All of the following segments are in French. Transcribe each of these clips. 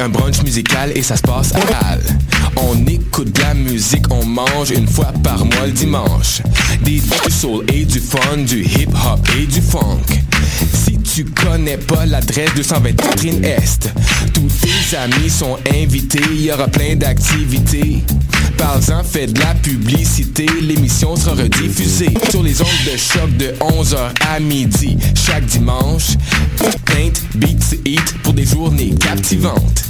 un brunch musical et ça se passe à Montréal. On écoute de la musique, on mange une fois par mois le dimanche. Des du soul et du fun, du hip hop et du funk. Si tu connais pas l'adresse 220 Catherine Est, tous tes amis sont invités, il y aura plein d'activités. Parle-en, fais de la publicité, l'émission sera rediffusée sur les ondes de choc de 11h à midi chaque dimanche. Paint, beats, eat pour des journées captivantes.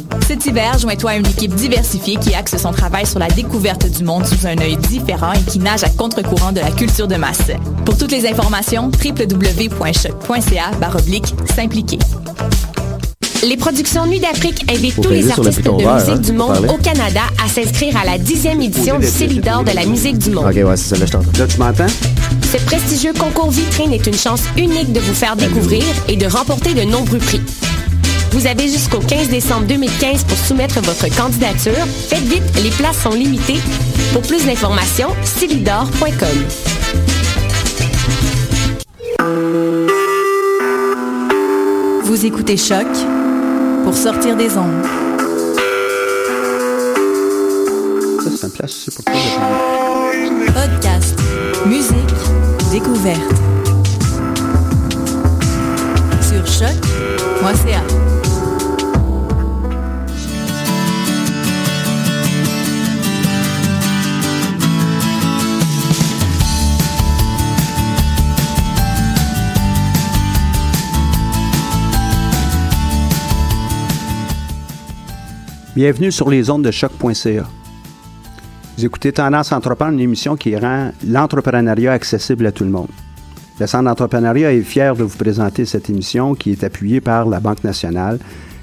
Cet hiver, joins-toi à une équipe diversifiée qui axe son travail sur la découverte du monde sous un œil différent et qui nage à contre-courant de la culture de masse. Pour toutes les informations, www.choc.ca baroblique s'impliquer. Les productions Nuit d'Afrique invitent Faut tous les le artistes de vert, musique hein, du monde au Canada à s'inscrire à la dixième édition du Célidor de la musique du monde. Ok, ouais, c'est ça, là, je t'entends. Là, tu m'entends? Ce prestigieux concours vitrine est une chance unique de vous faire découvrir et de remporter de nombreux prix. Vous avez jusqu'au 15 décembre 2015 pour soumettre votre candidature. Faites vite, les places sont limitées. Pour plus d'informations, célidor.com. Vous écoutez Choc pour sortir des ondes. Ça, c'est une place, pas pourquoi. Podcast, musique, découverte. Sur choc.ca. Bienvenue sur les ondes de choc.ca. Vous écoutez Tendance Entreprendre, une émission qui rend l'entrepreneuriat accessible à tout le monde. Le Centre d'entrepreneuriat est fier de vous présenter cette émission qui est appuyée par la Banque nationale,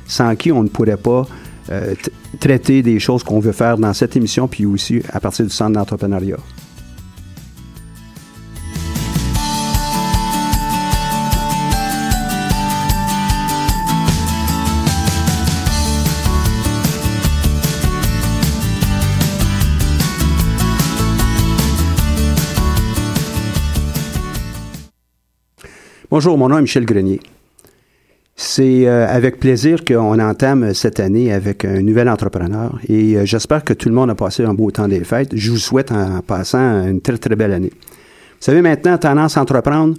sans qui on ne pourrait pas euh, traiter des choses qu'on veut faire dans cette émission, puis aussi à partir du Centre d'entrepreneuriat. Bonjour, mon nom est Michel Grenier. C'est euh, avec plaisir qu'on entame cette année avec un nouvel entrepreneur et euh, j'espère que tout le monde a passé un beau temps des fêtes. Je vous souhaite en passant une très très belle année. Vous savez maintenant, tendance à entreprendre,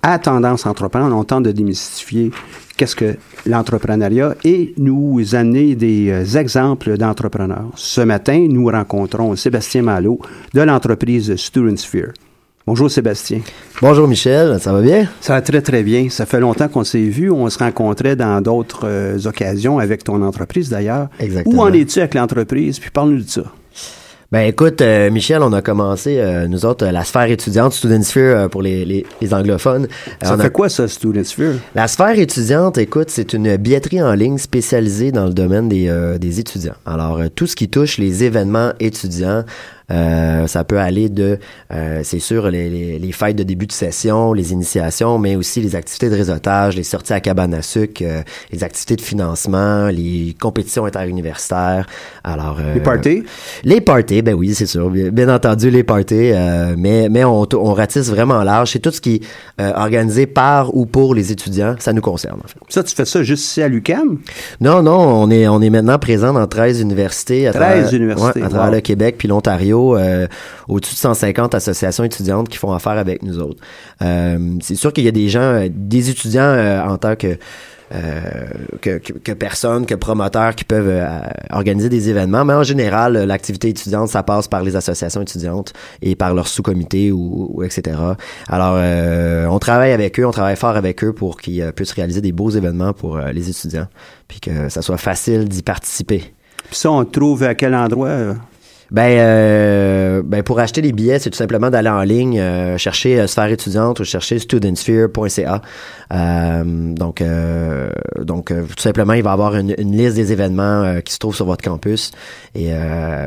à tendance à entreprendre, on tente de démystifier qu'est-ce que l'entrepreneuriat et nous amener des euh, exemples d'entrepreneurs. Ce matin, nous rencontrons Sébastien Malo de l'entreprise Student Sphere. Bonjour Sébastien. Bonjour Michel, ça va bien? Ça va très, très bien. Ça fait longtemps qu'on s'est vu. On se rencontrait dans d'autres euh, occasions avec ton entreprise d'ailleurs. Exactement. Où en es-tu avec l'entreprise? Puis parle-nous de ça. Ben écoute, euh, Michel, on a commencé, euh, nous autres, euh, la sphère étudiante, Student Sphere pour les, les, les anglophones. Ça a- fait quoi ça, Student Sphere? La sphère étudiante, écoute, c'est une billetterie en ligne spécialisée dans le domaine des, des étudiants. Alors, tout ce qui touche les événements étudiants, euh, ça peut aller de, euh, c'est sûr, les, les, les fêtes de début de session, les initiations, mais aussi les activités de réseautage, les sorties à cabane à sucre, euh, les activités de financement, les compétitions interuniversitaires. Alors, euh, Les parties? les parties, ben oui, c'est sûr. Bien, bien entendu, les parties, euh, mais, mais on, on ratisse vraiment large. C'est tout ce qui est euh, organisé par ou pour les étudiants. Ça nous concerne, en fait. Ça, tu fais ça juste ici à l'UQAM? Non, non, on est, on est maintenant présent dans 13 universités. À 13 travers- universités, ouais, à travers wow. le Québec puis l'Ontario. Euh, au-dessus de 150 associations étudiantes qui font affaire avec nous autres. Euh, c'est sûr qu'il y a des gens, euh, des étudiants en tant que que, que, personnes, que promoteurs qui peuvent organiser des événements, mais en général, l'activité étudiante, ça passe par les associations étudiantes et par leurs sous-comités ou, etc. Alors, on travaille avec eux, on travaille fort avec eux pour qu'ils puissent réaliser des beaux événements pour les étudiants, puis que ça soit facile d'y participer. Puis ça, on trouve à quel endroit? Euh? Ben, euh, ben pour acheter des billets, c'est tout simplement d'aller en ligne, euh, chercher euh, Sphère étudiante ou chercher studentsphere.ca. Euh, donc, euh, donc tout simplement, il va y avoir une, une liste des événements qui se trouvent sur votre campus et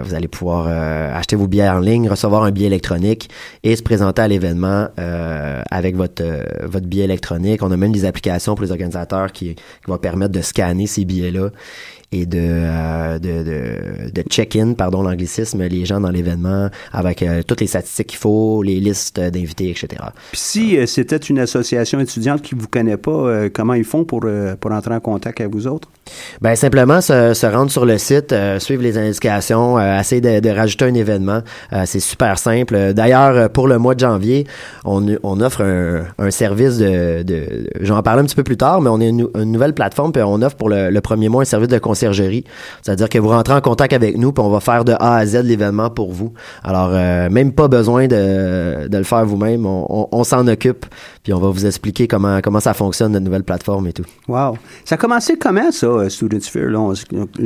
vous allez pouvoir acheter vos billets en ligne, recevoir un billet électronique et se présenter à l'événement avec votre votre billet électronique. On a même des applications pour les organisateurs qui, qui vont permettre de scanner ces billets-là et de, euh, de, de, de check-in, pardon l'anglicisme, les gens dans l'événement avec euh, toutes les statistiques qu'il faut, les listes d'invités, etc. Puis si euh, c'était une association étudiante qui vous connaît pas, comment ils font pour, pour entrer en contact avec vous autres? Ben simplement se, se rendre sur le site, suivre les indications, essayer de, de, rajouter un événement. c'est super simple. D'ailleurs, pour le mois de janvier, on, on offre un, un service de, de j'en en parler un petit peu plus tard, mais on est une, une nouvelle plateforme, puis on offre pour le, premier mois un service de conseil c'est-à-dire que vous rentrez en contact avec nous, puis on va faire de A à Z l'événement pour vous. Alors, euh, même pas besoin de, le faire vous-même. On, s'en occupe, puis on va vous expliquer comment, comment ça fonctionne, notre nouvelle plateforme et tout. Wow. Ça a commencé comment, ça, euh, Student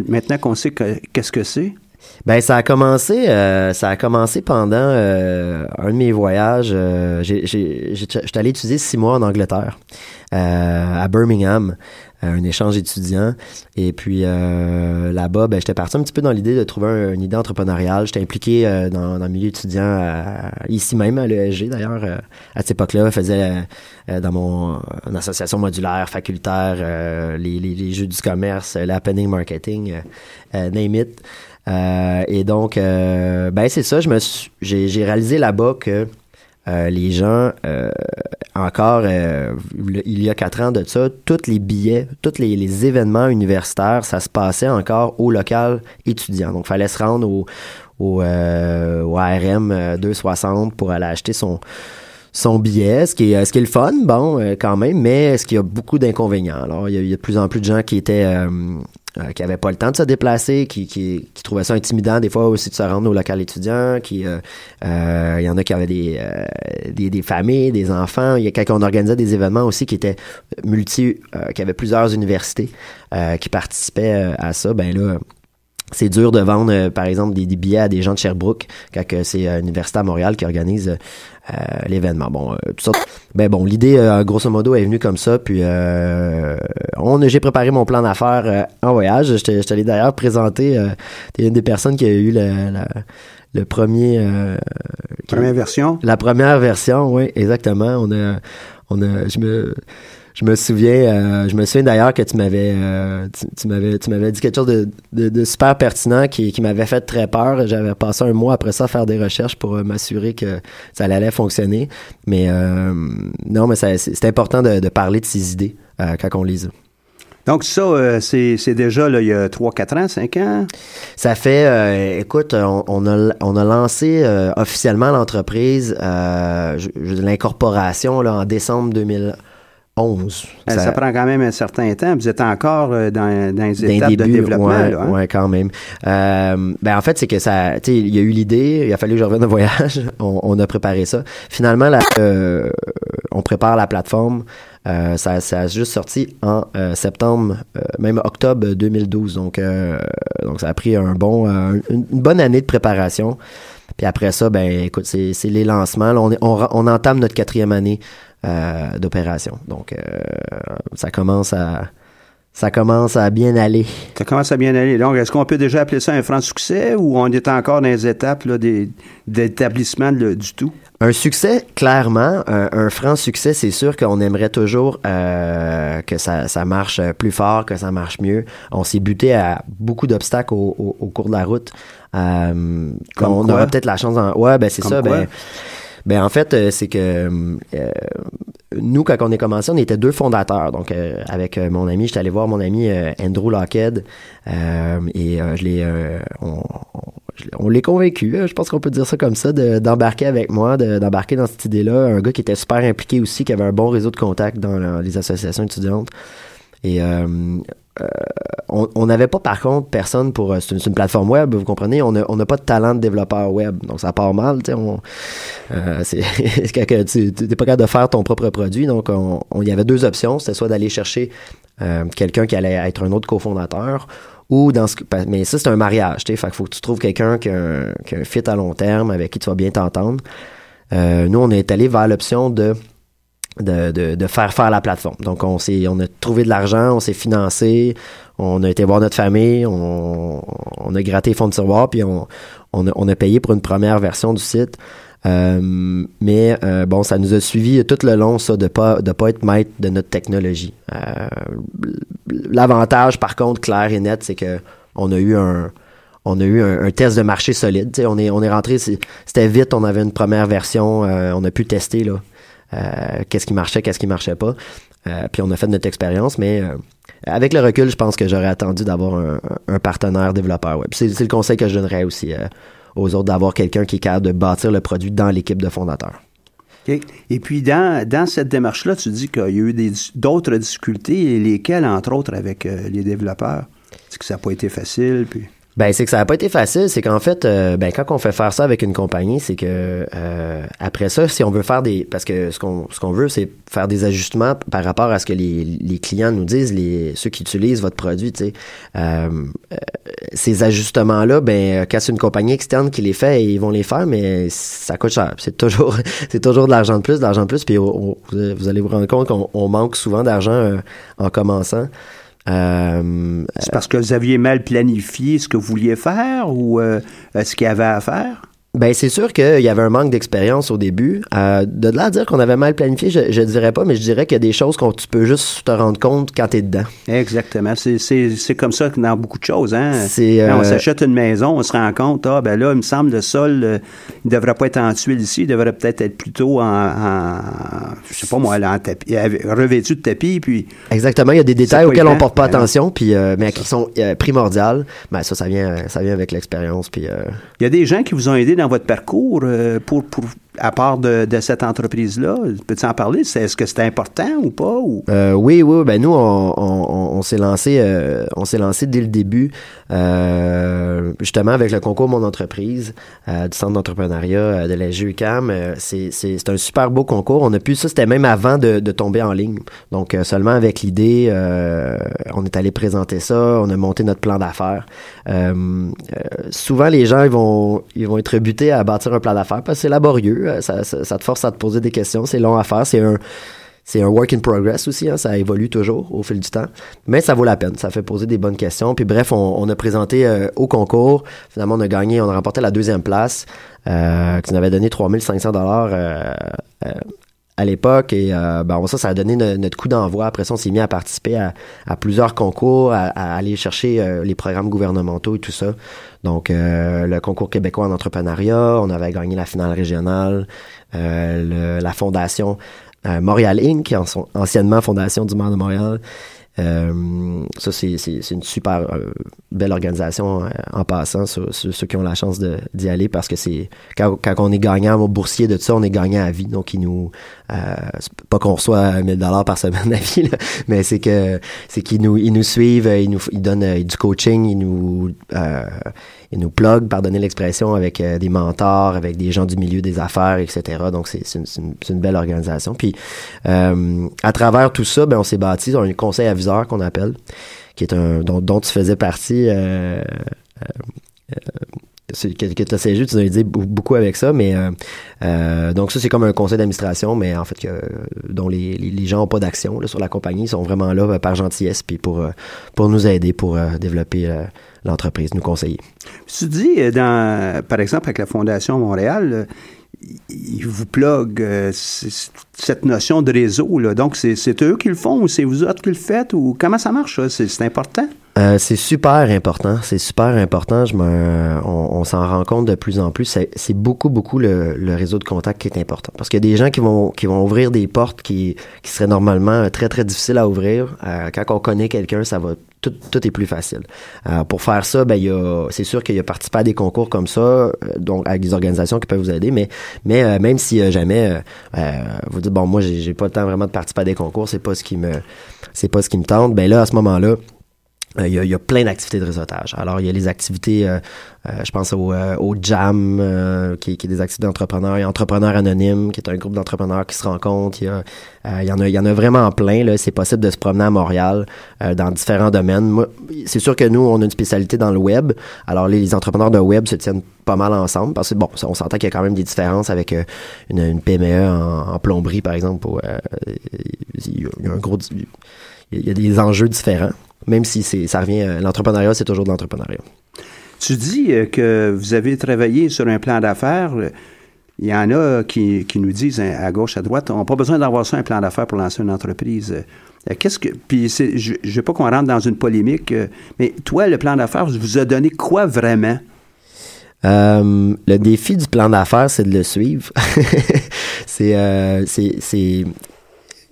maintenant qu'on sait qu'est-ce que c'est? Ben ça a commencé, euh, ça a commencé pendant un de mes voyages. J'étais allé étudier six mois en Angleterre, à Birmingham. Euh, un échange étudiant. Et puis euh, là-bas, ben, j'étais parti un petit peu dans l'idée de trouver une idée entrepreneuriale. J'étais impliqué euh, dans, le milieu étudiant ici même à l'ESG d'ailleurs. à cette époque-là, je faisais dans mon association modulaire, facultaire, les, jeux du commerce, l'happening marketing, name it. et donc, ben c'est ça, j'ai réalisé là-bas que euh, les gens, euh, encore, euh, il y a quatre ans de ça, tous les billets, tous les, événements universitaires, ça se passait encore au local étudiant. Donc, il fallait se rendre au, au, au ARM 260 pour aller acheter son son billet, ce qui est, ce qui est le fun, bon, quand même, mais ce qui a beaucoup d'inconvénients? Alors, il y, a, de plus en plus de gens qui étaient euh, qui n'avaient pas le temps de se déplacer, qui, qui, qui, trouvaient ça intimidant des fois aussi de se rendre au local étudiant, qui euh, euh, il y en a qui avaient des, des, des, familles, des enfants. Il y a quand on organisait des événements aussi qui étaient multi, qui avaient plusieurs universités qui participaient à ça, ben là c'est dur de vendre, par exemple, des, des, billets à des gens de Sherbrooke quand c'est l'Université à Montréal qui organise euh, l'événement. Bon, euh, tout ça. Ben bon, l'idée, euh, grosso modo, est venue comme ça. Puis, on, j'ai préparé mon plan d'affaires en voyage. Je t'allais allé d'ailleurs présenter. T'es une des personnes qui a eu la, le premier. première version. La première version, oui, exactement. On a, on a, je me je me souviens, euh, je me souviens d'ailleurs que tu m'avais, euh, tu, m'avais, tu m'avais dit quelque chose de, de, super pertinent qui, qui m'avait fait très peur. J'avais passé un mois après ça à faire des recherches pour euh, m'assurer que ça allait fonctionner. Mais non, mais c'est important de, de, parler de ces idées quand on lise. Donc ça, c'est, c'est déjà là, il y a 3, 4 ans, 5 ans? Ça fait, écoute, on, on, a, on a lancé officiellement l'entreprise, l'incorporation là, en décembre 2000. 11. Euh, ça, prend quand même un certain temps. Vous êtes encore euh, dans, dans les étapes de développement. Oui, hein? ouais, quand même. Euh, ben en fait, c'est que ça, tu sais, il y a eu l'idée, il a fallu que je revienne de voyage, on, a préparé ça. Finalement, euh, on prépare la plateforme. Euh, ça, ça a juste sorti en septembre, même octobre 2012. Donc, donc ça a pris un bon, une bonne année de préparation. Puis après ça, ben écoute, c'est les lancements. on, on, on entame notre quatrième année euh, d'opération. Donc, euh, ça commence à ça commence à bien aller. Ça commence à bien aller. Donc, est-ce qu'on peut déjà appeler ça un franc succès ou on est encore dans les étapes d'établissement du tout? Un succès, clairement. Un, franc succès, c'est sûr qu'on aimerait toujours euh, que ça, ça, marche plus fort, que ça marche mieux. On s'est buté à beaucoup d'obstacles au, au, cours de la route. Euh, on aura peut-être la chance... En... Ouais, ben c'est ça. Ben, ben en fait, euh, c'est que euh, nous, quand on est commencé, on était deux fondateurs. Donc, euh, avec mon ami, j'étais allé voir mon ami Andrew Lockhead et je l'ai, on, on l'est convaincu. Je pense qu'on peut dire ça comme ça, d'embarquer avec moi, d'embarquer dans cette idée-là. Un gars qui était super impliqué aussi, qui avait un bon réseau de contacts dans les associations étudiantes. Et euh, on n'avait pas par contre personne pour euh, c'est une, plateforme web vous comprenez. On n'a on pas de talent de développeur web donc ça part mal tu euh, c'est tu n'es pas capable de faire ton propre produit donc on, y avait deux options c'était soit d'aller chercher quelqu'un qui allait être un autre cofondateur ou dans ce mais ça c'est un mariage tu sais fait qu'il faut que tu trouves quelqu'un qui, qui a un fit à long terme avec qui tu vas bien t'entendre. Euh, nous on est allé vers l'option de de, de, de faire faire la plateforme. Donc, on on a trouvé de l'argent, on s'est financé, on a été voir notre famille, on, on a gratté les fonds de tiroir, puis on, on, a, on a payé pour une première version du site. Euh, mais euh, bon, ça nous a suivi tout le long, ça, de pas de pas être maître de notre technologie. Euh, L'avantage, par contre, clair et net, c'est que on a eu un on a eu un, test de marché solide. Tu sais, on est on est rentré, c'était vite, on avait une première version, euh, on a pu tester là. Euh, qu'est-ce qui marchait, qu'est-ce qui marchait pas. Euh, puis on a fait notre expérience, mais euh, avec le recul, je pense que j'aurais attendu d'avoir un, partenaire développeur web. C'est le conseil que je donnerais aussi aux autres, d'avoir quelqu'un qui est capable de bâtir le produit dans l'équipe de fondateurs. Et puis, dans, dans cette démarche-là, tu dis qu'il y a eu d'autres difficultés, lesquelles, entre autres, avec les développeurs? C'est que ça n'a pas été facile, puis... Ben c'est que ça n'a pas été facile, c'est qu'en fait, euh, ben quand on fait faire ça avec une compagnie, c'est que euh, après ça, si on veut faire des, parce que ce qu'on ce qu'on veut, c'est faire des ajustements par rapport à ce que les, les clients nous disent, les ceux qui utilisent votre produit, tu sais, Euh, euh, ces ajustements là, ben quand c'est une compagnie externe qui les fait, ils vont les faire, mais ça coûte cher. C'est toujours c'est toujours de l'argent de plus, de l'argent de plus, puis vous allez vous rendre compte qu'on on manque souvent d'argent euh, en commençant. Euh, C'est parce que vous aviez mal planifié ce que vous vouliez faire ou euh, ce qu'il y avait à faire? Ben c'est sûr qu'il y avait un manque d'expérience au début. Euh, de là à dire qu'on avait mal planifié, je, je dirais pas, mais je dirais qu'il y a des choses qu'on tu peux juste te rendre compte quand t'es dedans. Exactement. C'est- comme ça dans beaucoup de choses. Hein? On euh, s'achète une maison, on se rend compte, ah, ben là, il me semble, le sol, euh, il devrait pas être en tuile ici, il devrait peut-être être plutôt en, en je sais pas moi, en tapis, avec- revêtu de tapis, puis Exactement, il y a des détails auxquels on porte pas Ben attention, puis euh, mais qui sont euh, primordiales. Ben ça, ça vient, ça vient avec l'expérience, puis. euh, il y a des gens qui vous ont aidé dans votre parcours euh, pour, pour, à part de, de cette entreprise-là. Peux-tu en parler? C'est- Est-ce que c'était important ou pas? Euh, oui, oui, ben nous on, on, on s'est lancé, euh, on s'est lancé dès le début, euh, justement avec le concours Mon entreprise euh, du centre d'entrepreneuriat de la GUCAM. C'est, c'est, c'est un super beau concours. On a pu, ça c'était même avant de, de tomber en ligne. Donc seulement avec l'idée, on est allé présenter ça, on a monté notre plan d'affaires. Souvent les gens ils vont, ils vont être butés à bâtir un plan d'affaires parce que c'est laborieux. Euh, Ça, te force à te poser des questions. C'est long à faire. C'est un c'est un work in progress aussi, hein, ça évolue toujours au fil du temps, mais ça vaut la peine, ça fait poser des bonnes questions. Puis bref, on, a présenté euh, au concours, finalement on a gagné, on a remporté la deuxième place, euh, qui nous avait donné 3500 dollars à l'époque et euh, ben ça, ça a donné no- notre coup d'envoi. Après ça, on s'est mis à participer à, à plusieurs concours, à, à aller chercher euh, les programmes gouvernementaux et tout ça. Donc euh, le concours québécois en entrepreneuriat, on avait gagné la finale régionale, euh, le- la fondation euh, Montréal Inc., anciennement Fondation du maire de Montréal. Euh, ça, c'est, une super belle organisation en passant, ceux qui ont la chance d'y aller, parce que c'est quand, quand on est gagnant boursier de ça, on est gagnant à vie. Donc, ils nous... Euh, pas qu'on reçoit 1000 dollars par semaine à vie, là, mais c'est que c'est qu'ils nous, ils nous suivent, ils nous ils donnent euh, du coaching, ils nous... Euh, ils nous plug, pardonnez l'expression, avec des mentors, avec des gens du milieu des affaires, etc. Donc, c'est, une, une- une belle organisation. Puis, à travers tout ça, ben, on s'est bâti a un conseil aviseur qu'on appelle, qui est un dont, dont tu faisais partie. Euh, euh, que, que siégé, tu as bou- beaucoup avec ça, mais euh, euh, donc ça c'est comme un conseil d'administration, mais en fait que dont les, gens n'ont pas d'action sur la compagnie, ils sont vraiment là euh, par gentillesse puis pour pour nous aider pour développer l'entreprise, nous conseiller. Tu dis, par exemple, avec la Fondation Montréal, ils vous plug c- c- cette notion de réseau. Donc, c'est eux qui le font ou c'est vous autres qui le faites? ou Comment ça marche? c'est important? Euh, c'est super important, c'est super important. Je me, on, on s'en rend compte de plus en plus. C'est beaucoup, beaucoup le, le réseau de contact qui est important. Parce qu'il y a des gens qui vont, qui vont ouvrir des portes qui, qui seraient normalement très, très difficiles à ouvrir. Euh, quand on connaît quelqu'un, ça va tout, tout est plus facile. Euh, pour faire ça, ben c'est sûr qu'il y a participé à des concours comme ça, euh, donc avec des organisations qui peuvent vous aider. Mais, mais euh, même si euh, jamais vous dites bon, moi j'ai pas le temps vraiment de participer à des concours, c'est pas ce qui me, c'est pas ce qui me tente. Ben là à ce moment-là il y, a, il y, a, plein d'activités de réseautage. Alors, il y a les activités, euh, euh, je pense au, au JAM, qui, qui, est des activités d'entrepreneurs. Il y a Entrepreneurs Anonymes, qui est un groupe d'entrepreneurs qui se rencontrent. Il y, a, il, en a, il y en a vraiment plein. C'est possible de se promener à Montréal dans différents domaines. c'est sûr que nous, on a une spécialité dans le web. Alors, les, les entrepreneurs de web se tiennent pas mal ensemble parce que, bon, on s'entend qu'il y a quand même des différences avec une, une PME en, en, plomberie, par exemple. Où, il y a un gros... Il y a des enjeux différents même si c'est, ça revient, euh, l'entrepreneuriat, c'est toujours de l'entrepreneuriat. Tu dis euh, que vous avez travaillé sur un plan d'affaires. Il y en a qui, qui nous disent hein, à gauche, à droite, on n'a pas besoin d'avoir ça, un plan d'affaires pour lancer une entreprise. Euh, qu'est-ce que. Puis, je ne veux pas qu'on rentre dans une polémique, mais toi, le plan d'affaires vous a donné quoi vraiment? le défi du plan d'affaires, c'est de le suivre. c'est, c'est,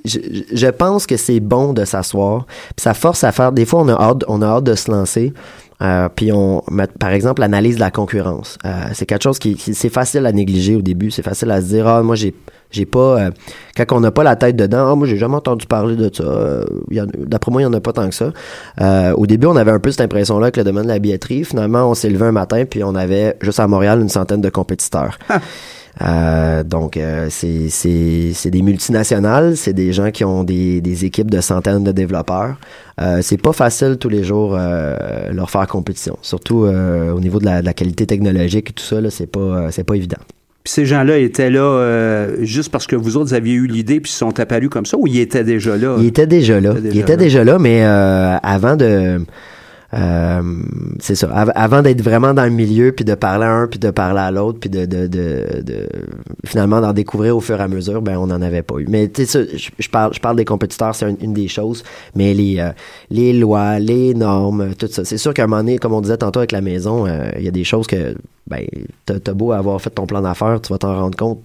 je, pense que c'est bon de s'asseoir. Ça force à faire. Des fois, on a hâte, on a hâte de se lancer. Euh, puis on par exemple l'analyse de la concurrence. Euh, c'est quelque chose qui, c'est facile à négliger au début. C'est facile à se dire ah moi j'ai j'ai pas euh, quand on n'a pas la tête dedans. Ah moi j'ai jamais entendu parler de ça. D'après moi il y en a pas tant que ça. Au début on avait un peu cette impression là que le domaine de la billetterie. Finalement on s'est levé un matin puis on avait juste à Montréal une centaine de compétiteurs. Euh, donc, euh, c'est, c'est, des multinationales, c'est des gens qui ont des, des équipes de centaines de développeurs. Euh, c'est pas facile tous les jours leur faire compétition, surtout au niveau de la, de la, qualité technologique et tout ça, là, c'est pas, c'est pas évident. Puis ces gens-là étaient là juste parce que vous autres aviez eu l'idée puis ils sont apparus comme ça ou ils étaient déjà là? Ils étaient déjà là. Ils étaient déjà là, mais avant de c'est ça. avant d'être vraiment dans le milieu, puis de parler à un, puis de parler à l'autre, puis de, de, de, finalement d'en découvrir au fur et à mesure, ben on n'en avait pas eu. Mais tu sais, je, parle, je parle des compétiteurs, c'est une, des choses, mais les, euh, les lois, les normes, tout ça. C'est sûr qu'à un moment donné, comme on disait tantôt avec la maison, euh, il y a des choses que, ben, t'as as beau avoir fait ton plan d'affaires, tu vas t'en rendre compte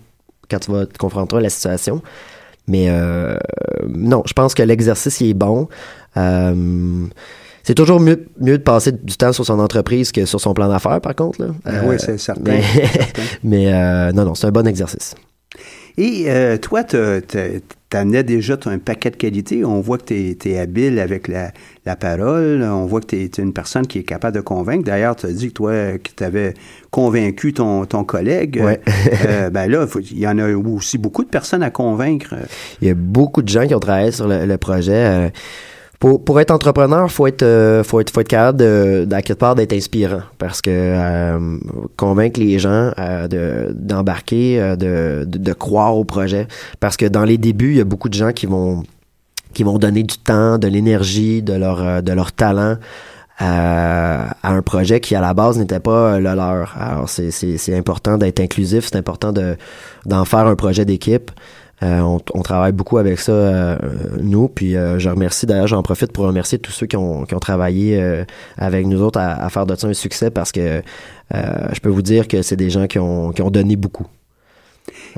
quand tu vas te confronter à la situation. Mais non, je pense que l'exercice est bon. Euh, c'est toujours mieux, mieux de passer du temps sur son entreprise que sur son plan d'affaires, par contre. Là. Ben oui, c'est certain. Mais, euh, non, non, c'est un bon exercice. Et euh, toi, tu amenais déjà un paquet de qualités. On voit que tu es, habile avec la, parole. On voit que tu es, une personne qui est capable de convaincre. D'ailleurs, tu as dit que toi, que tu avais convaincu ton, ton collègue. Ouais. euh, ben là, il y en a aussi beaucoup de personnes à convaincre. Il y a beaucoup de gens qui ont travaillé sur le, le projet. Euh, pour, pour être entrepreneur, faut être euh, faut être faut être capable de d'à quelque part d'être inspirant parce que euh, convaincre les gens euh, de d'embarquer, de, de, de croire au projet parce que dans les débuts, il y a beaucoup de gens qui vont qui vont donner du temps, de l'énergie, de leur de leur talent à, à, un projet qui à la base n'était pas le leur. Alors c'est c'est important d'être inclusif, c'est important de d'en faire un projet d'équipe. Euh, on, on, travaille beaucoup avec ça, euh, nous. Puis euh, je remercie, d'ailleurs, j'en profite pour remercier tous ceux qui ont, qui ont travaillé avec nous autres à, à, faire de ça un succès parce que je peux vous dire que c'est des gens qui ont, qui ont donné beaucoup.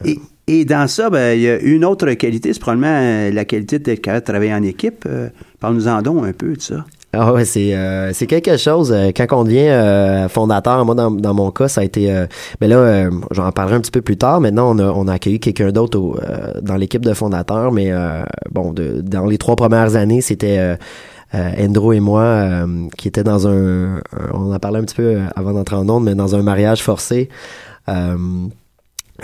Et, et dans ça, ben, il y a une autre qualité, c'est probablement la qualité de travailler en équipe. Parle-nous-en donc un peu de ça. Ah ouais, c'est euh, c'est quelque chose. Euh, quand on devient euh, fondateur, moi dans, dans mon cas, ça a été. mais ben là, j'en parlerai un petit peu plus tard. Maintenant, on a on a accueilli quelqu'un d'autre dans l'équipe de fondateurs, mais bon, de, dans les trois premières années, c'était Andrew et moi qui étaient dans un, on en parlé un petit peu avant d'entrer en onde, mais dans un mariage forcé.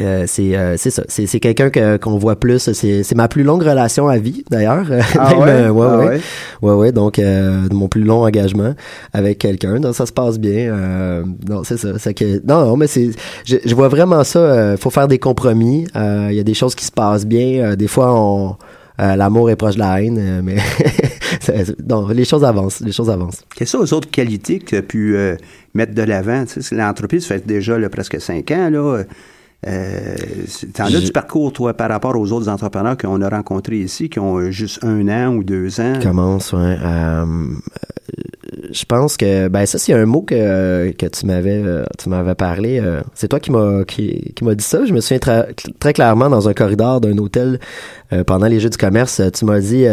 Euh, c'est euh, c'est ça. C'est c'est quelqu'un que qu'on voit plus. C'est c'est ma plus longue relation à vie d'ailleurs. Ah ouais? Euh, ouais, ah ouais, ouais? Ouais donc mon plus long engagement avec quelqu'un. Donc ça se passe bien. Non c'est ça. C'est que non, non mais c'est je, je, vois vraiment ça faut faire des compromis. Il y a des choses qui se passent bien. Des fois on l'amour est proche de la haine mais non les choses avancent. Les choses avancent. Quelles sont les autres qualités que tu as pu mettre de l'avant? Tu sais l'entreprise fait déjà là, presque cinq ans là euh, T'en as du parcours, toi, par rapport aux autres entrepreneurs qu'on a rencontrés ici, qui ont juste un an ou deux ans? Commence, ouais. Euh, je pense que ben ça c'est un mot que, que tu m'avais euh, tu m'avais parlé euh, c'est toi qui m'a qui, qui m'a dit ça je me souviens très, très clairement dans un corridor d'un hôtel euh, pendant les jeux du commerce tu m'as dit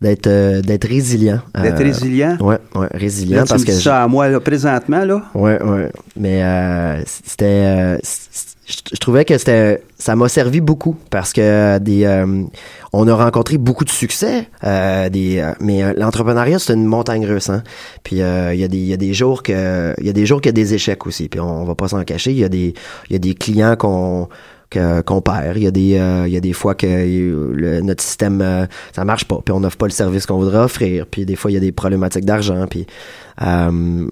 d'être d'être résilient d'être résilient? ouais ouais résilient parce que ça à moi là, présentement là? Ouais ouais mais c'était je, trouvais que c'était ça m'a servi beaucoup parce que des euh, on a rencontré beaucoup de succès euh, des euh, mais l'entrepreneuriat c'est une montagne russe hein. puis il y a des il y a des jours que il y a des jours qu'il y a des échecs aussi puis on, va pas s'en cacher il y a des il y a des clients qu'on qu'on perd. Il y a des il y a des fois que le, notre système ça marche pas, puis on n'offre pas le service qu'on voudrait offrir, puis des fois il y a des problématiques d'argent, puis euh,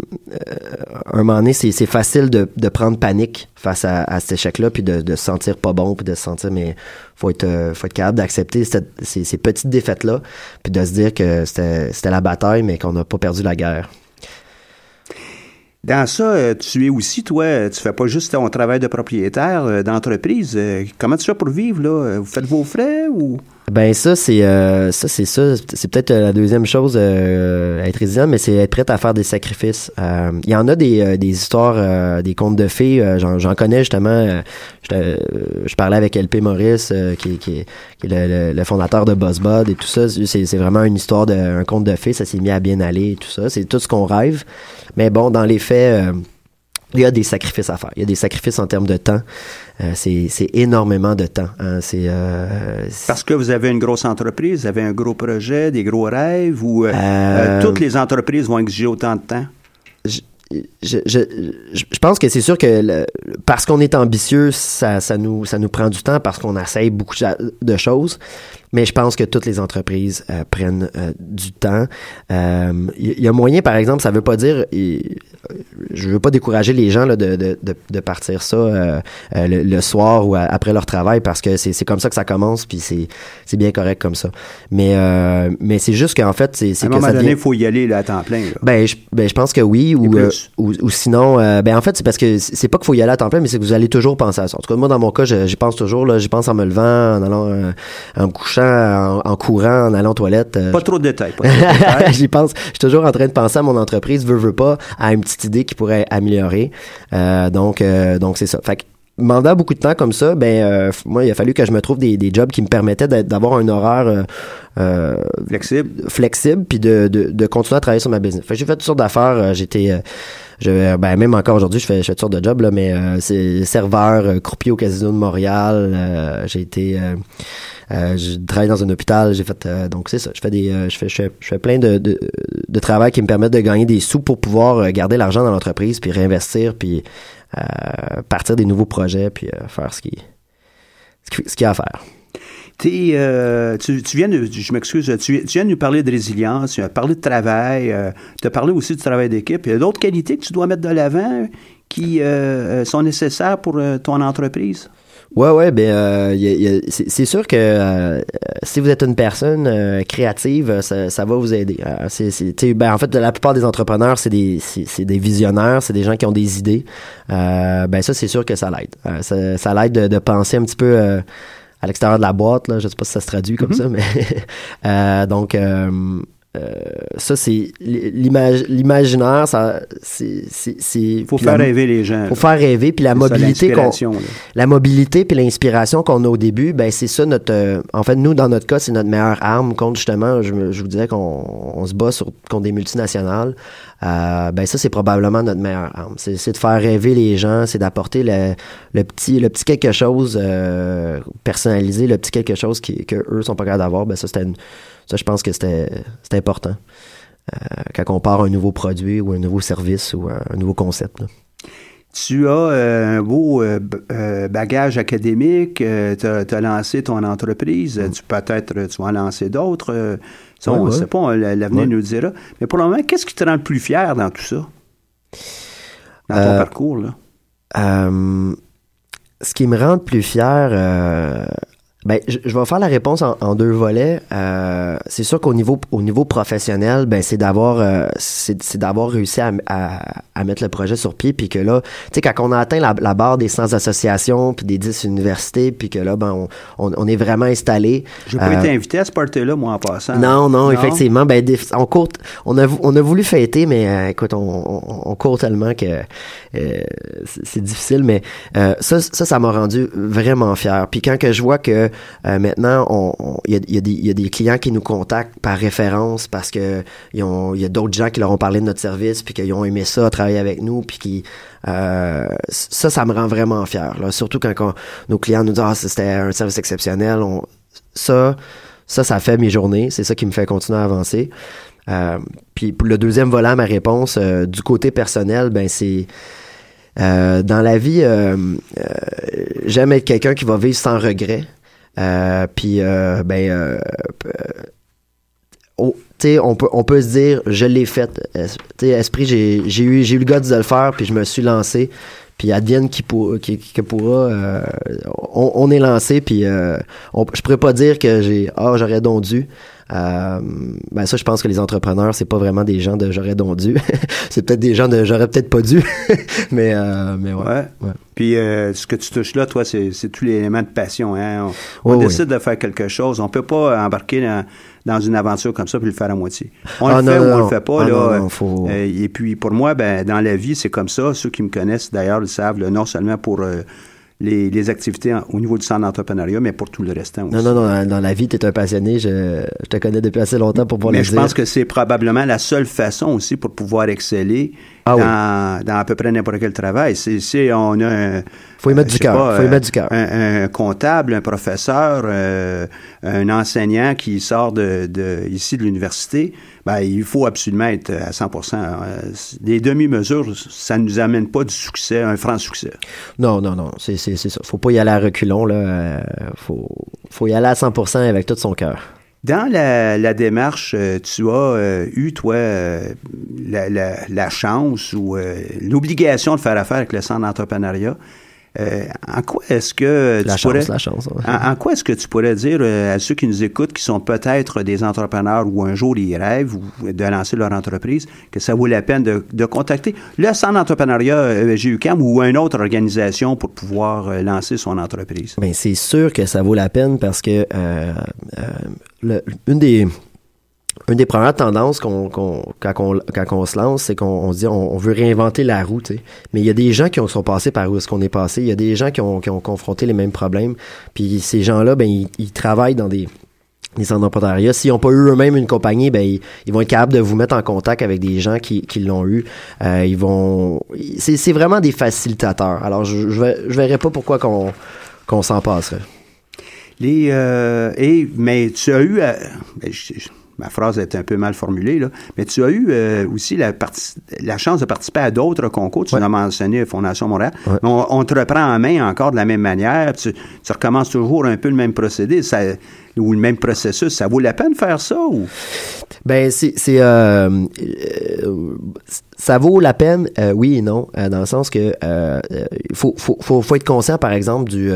un moment donné, c'est facile de, de, prendre panique face à, à cet échec-là, puis de, de se sentir pas bon, puis de se sentir, mais faut être, euh, faut être capable d'accepter ces, ces petites défaites-là, puis de se dire que c'était la bataille, mais qu'on n'a pas perdu la guerre. Dans ça, euh, tu es aussi, toi, tu fais pas juste ton travail de propriétaire d'entreprise. Comment tu fais pour vivre, là? Vous faites vos frais ou? Ben ça c'est euh, ça c'est ça. C'est peut-être euh, la deuxième chose euh, être résilient mais c'est être prêt à faire des sacrifices. Il y en a des, des histoires des contes de fées j'en connais justement je parlais avec LP Maurice qui, qui, qui, est le, fondateur de BuzzBud et tout ça. C'est vraiment une histoire d'un conte de fées ça s'est mis à bien aller et tout ça. C'est tout ce qu'on rêve. Mais bon dans les faits il y a des sacrifices à faire. Il y a des sacrifices en termes de temps. Euh, c'est énormément de temps. Hein. Euh, c'est Parce que vous avez une grosse entreprise, vous avez un gros projet, des gros rêves, ou euh, toutes les entreprises vont exiger autant de temps? Je, je, je, pense que c'est sûr que parce qu'on est ambitieux, ça, ça, nous, ça nous prend du temps parce qu'on essaye beaucoup de choses. Mais je pense que toutes les entreprises euh, prennent euh, du temps. Il euh, y, a moyen, par exemple, ça veut pas dire, je veux pas décourager les gens là, de, de, de, partir ça le, soir ou après leur travail parce que c'est comme ça que ça commence puis c'est bien correct comme ça. Mais mais c'est juste qu'en fait c'est à un moment donné il faut y aller là, à temps plein. Ben je, ben je pense que oui ou, ou, ou sinon ben en fait c'est parce que c'est pas qu'il faut y aller à temps plein mais c'est que vous allez toujours penser à ça. En tout cas moi dans mon cas j'y pense toujours j'y pense en me levant en allant en me couchant en, courant, en allant aux toilettes. Euh, pas trop de détails. J'y pense. Je suis toujours en train de penser à mon entreprise, veux, veux pas, à une petite idée qui pourrait améliorer. Euh, donc, euh, donc c'est ça. Fait que, mandat beaucoup de temps comme ça, ben moi il a fallu que je me trouve des, des jobs qui me permettaient d'avoir un horaire flexible, flexible, puis de, de, de, continuer à travailler sur ma business. Fait j'ai fait toutes sortes d'affaires. J'étais je ben même encore aujourd'hui je fais, je fais toutes sortes de jobs là mais c'est serveur croupier au casino de Montréal j'ai été euh, je travaille dans un hôpital, j'ai fait euh, donc c'est ça. Je fais des, euh, je fais, je plein de, de, travail qui me permettent de gagner des sous pour pouvoir garder l'argent dans l'entreprise, puis réinvestir, puis partir des nouveaux projets, puis faire ce qui, ce qu'il y a à faire. Tu, tu, viens de, je m'excuse, tu, viens de nous parler de résilience, tu as parlé de travail, tu as parlé aussi du travail d'équipe. Il y a d'autres qualités que tu dois mettre de l'avant qui sont nécessaires pour ton entreprise? Ouais, ouais, ben, euh, c'est sûr que euh, si vous êtes une personne euh, créative, ça, ça, va vous aider. c'est, ben, en fait, la plupart des entrepreneurs, c'est des, c'est, des visionnaires, c'est des gens qui ont des idées. ben ça, c'est sûr que ça l'aide. ça, ça l'aide de, de, penser un petit peu à l'extérieur de la boîte. Là, je sais pas si ça se traduit comme mm-hmm. ça, mais donc euh, ça, c'est l'imaginaire, ça, c'est. Faut faire rêver les gens. Faut faire rêver, puis la mobilité qu'on, la mobilité puis l'inspiration qu'on a au début, ben c'est ça notre. Euh, en fait, nous dans notre cas, c'est notre meilleure arme contre justement. Je, je vous disais qu'on se bat sur, contre des multinationales. Euh, ben ça c'est probablement notre meilleure arme. C'est de faire rêver les gens, c'est d'apporter le, le, petit le petit quelque chose euh, personnalisé, le petit quelque chose qui que eux sont pas capables d'avoir. Ben ça c'était ça je pense que c'était important euh, quand on part un nouveau produit ou un nouveau service ou un, nouveau concept. Tu as euh, un beau euh, bagage académique, tu as, lancé ton entreprise, mm. tu peut-être tu vas en lancer d'autres. Ça, on ne sait pas, l'avenir nous le dira. Mais pour le moment, qu'est-ce qui te rend le plus fier dans tout ça? Dans ton parcours, là? Ce qui me rend le plus fier, ben, je, vais faire la réponse en, deux volets. Euh, c'est sûr qu'au niveau au niveau professionnel, ben c'est d'avoir euh, c'est d'avoir réussi à, à, mettre le projet sur pied, puis que là, tu sais, quand on a atteint la, la, barre des 100 associations, puis des 10 universités, puis que là, ben on, on, est vraiment installé. J'ai pas été euh, invité à ce party-là, moi, en passant. Non, non, effectivement. Ben, on court, on a on a voulu fêter, mais écoute, on, on, court tellement que c'est difficile. Mais ça, ça, ça m'a rendu vraiment fier. Puis quand que je vois que maintenant, il y, a, des clients qui nous contactent par référence parce que il y a d'autres gens qui leur ont parlé de notre service puis qu'ils ont aimé ça, travailler avec nous, puis qui ça, ça me rend vraiment fier. Là. Surtout quand, nos clients nous disent ah c'était un service exceptionnel. On, ça, ça, ça fait mes journées. C'est ça qui me fait continuer à avancer. Euh, puis le deuxième volet à ma réponse, euh, du côté personnel, ben c'est euh, dans la vie, j'aime être quelqu'un qui va vivre sans regret. Puis ben oh, on peut on peut se dire je l'ai fait. esprit, j'ai j'ai eu j'ai eu le gars de le faire puis je me suis lancé. Puis advienne qui, pour, qui, qui pourra, on, est lancé, puis euh, je pourrais pas dire que j'ai ah j'aurais donc dû. Euh, ben ça, je pense que les entrepreneurs, c'est pas vraiment des gens de j'aurais donc dû. c'est peut-être des gens de j'aurais peut-être pas dû. mais, euh, mais ouais. Puis euh, ce que tu touches là, toi, c'est, c'est tous les éléments de passion. Hein? On, décide de faire quelque chose. On peut pas embarquer dans, dans, une aventure comme ça puis le faire à moitié. On ah, le fait ou on le fait pas. Ah, là, euh, et puis pour moi, ben, dans la vie, c'est comme ça. Ceux qui me connaissent d'ailleurs le savent, non seulement pour les, activités au niveau du centre d'entrepreneuriat, mais pour tout le restant aussi. Non, non, non. Dans la vie, tu es un passionné. Je, te connais depuis assez longtemps pour pouvoir mais le dire. Mais je pense que c'est probablement la seule façon aussi pour pouvoir exceller ah dans, à peu près n'importe quel travail. C'est, on a un, faut y mettre du cœur. Faut y mettre du cœur. Un, comptable, un professeur, euh, un enseignant qui sort de, de ici de l'université. Ben, il faut absolument être à 100% Les demi-mesures, ça ne nous amène pas du succès, un franc succès. Non, non, non. C'est, c'est, c'est ça. Faut pas y aller à reculons, là. Euh, faut, faut y aller à 100% avec tout son cœur. Dans la, démarche, euh, tu as euh, eu, toi, euh, la, chance ou l'obligation de faire affaire avec le centre d'entrepreneuriat. Euh, en quoi est-ce que tu pourrais, la chance, en, quoi est-ce que tu pourrais dire euh, à ceux qui nous écoutent, qui sont peut-être des entrepreneurs ou un jour ils rêvent de lancer leur entreprise, que ça vaut la peine de, contacter le centre d'entrepreneuriat GUCAM ou une autre organisation pour pouvoir euh, lancer son entreprise? Bien, c'est sûr que ça vaut la peine parce que une des une des premières tendances qu'on, qu'on, quand, on, quand on se lance, c'est qu'on se dit on, veut réinventer la roue. Mais il y a des gens qui ont, sont passés par où est-ce qu'on est passé. Il y a des gens qui ont, qui ont confronté les mêmes problèmes. Puis ces gens-là, ben ils, travaillent dans des des centres d'entrepreneuriat. S'ils n'ont pas eu eux-mêmes une compagnie, ben ils, vont être capables de vous mettre en contact avec des gens qui, qui l'ont eu. Euh, ils vont. C'est, c'est vraiment des facilitateurs. Alors je je, je verrais pas pourquoi qu'on qu'on s'en passerait. Les euh, et mais tu as eu. Euh, ben, ma phrase est un peu mal formulée, là, mais tu as eu euh, aussi la, la chance de participer à d'autres concours. Tu as mentionné Fondation Montréal. On, te reprend en main encore de la même manière. Tu, tu recommences toujours un peu le même procédé. Ça, ou le même processus, ça vaut la peine de faire ça ou? Ben c'est c'est euh, euh, ça vaut la peine oui et non dans le sens que il faut, faut, faut faut être conscient par exemple du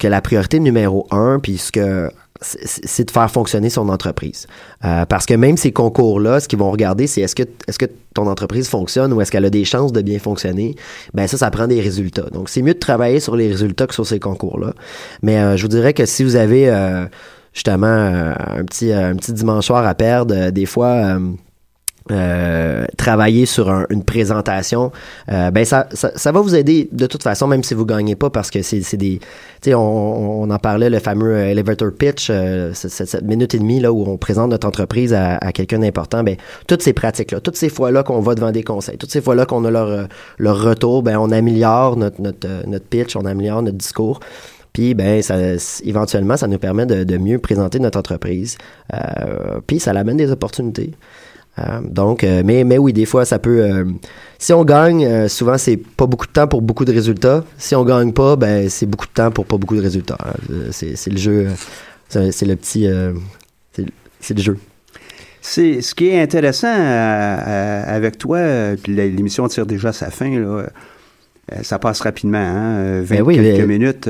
que la priorité numéro un puis ce que c'est de faire fonctionner son entreprise. Euh, parce que même ces concours-là, ce qu'ils vont regarder, c'est est-ce que, est-ce que ton entreprise fonctionne ou est-ce qu'elle a des chances de bien fonctionner? Ben ça, ça prend des résultats. Donc, c'est mieux de travailler sur les résultats que sur ces concours-là. Mais euh, je vous dirais que si vous avez euh, justement un petit un petit dimanche soir à perdre, des fois euh, travailler sur une présentation, euh, ben ça, ça, va vous aider de toute façon, même si vous gagnez pas, parce que c'est des, tu sais, on, on, en parlait le fameux elevator pitch, euh, cette, minute et demie là où on présente notre entreprise à, quelqu'un d'important. Ben toutes ces pratiques là, toutes ces fois là qu'on va devant des conseils, toutes ces fois là qu'on a leur leur retour, ben on améliore notre notre notre pitch, on améliore notre discours. Puis ben ça, éventuellement, ça nous permet de, de mieux présenter notre entreprise. puis ça l'amène des opportunités. Euh, donc, euh, mais, mais oui, des fois, ça peut. Euh, si on gagne, souvent, c'est pas beaucoup de temps pour beaucoup de résultats. Si on gagne pas, ben, c'est beaucoup de temps pour pas beaucoup de résultats. Hein. C'est le jeu. C'est le petit. c'est le jeu. C'est ce qui est intéressant avec toi. L'émission tire déjà sa fin. Là. ça passe rapidement, hein, 20 ben quelques minutes.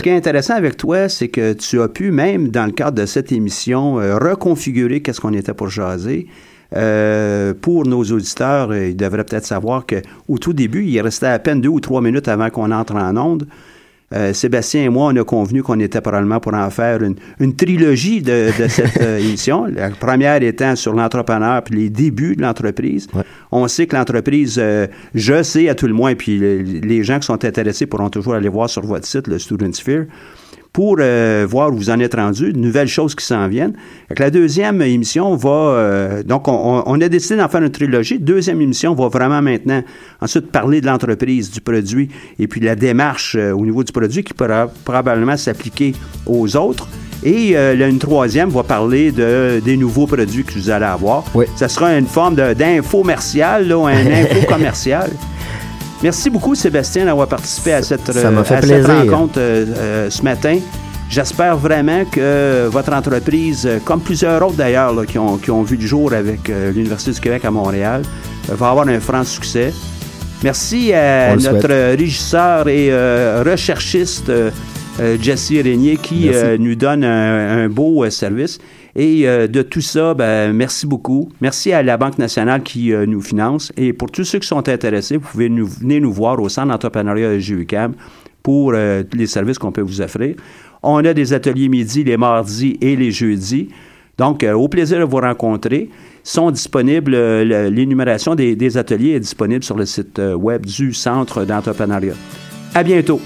Ce qui est intéressant avec toi, c'est que tu as pu, même dans le cadre de cette émission, euh, reconfigurer qu'est-ce qu'on était pour jaser. Euh, pour nos auditeurs, euh, ils devraient peut-être savoir qu'au tout début, il restait à peine deux ou trois minutes avant qu'on entre en onde. Euh, Sébastien et moi, on a convenu qu'on était probablement pour en faire une, trilogie de, cette euh, émission. La première étant sur l'entrepreneur puis les débuts de l'entreprise. On sait que l'entreprise, euh, je sais à tout le moins, puis les gens qui sont intéressés pourront toujours aller voir sur votre site, le Student Sphere. Pour euh, voir où vous en êtes rendu, de nouvelles choses qui s'en viennent. La deuxième émission va... Euh, donc, on, on, a décidé d'en faire une trilogie. Deuxième émission va vraiment maintenant ensuite parler de l'entreprise, du produit, et puis de la démarche euh, au niveau du produit qui pourra probablement s'appliquer aux autres. Et une troisième va parler de, des nouveaux produits que vous allez avoir. Oui. Ça sera une forme d'infomercial, un info commercial. Merci beaucoup, Sébastien, d'avoir participé à cette, rencontre euh, euh, ce matin. J'espère vraiment que votre entreprise, euh, comme plusieurs autres d'ailleurs qui ont, qui ont, vu le jour avec l'Université du Québec à Montréal, va avoir un franc succès. Merci à notre régisseur et recherchiste Jesse Régnier qui nous donne un, un beau service. Et euh, de tout ça, ben, merci beaucoup. Merci à la Banque nationale qui euh, nous finance. Et pour tous ceux qui sont intéressés, vous pouvez nous, venir nous voir au Centre d'entrepreneuriat de GUCAM pour euh, les services qu'on peut vous offrir. On a des ateliers midi les mardis et les jeudis. Donc, au plaisir de vous rencontrer. Sont disponibles, l'énumération des, des, ateliers est disponible sur le site web du Centre d'entrepreneuriat. À bientôt.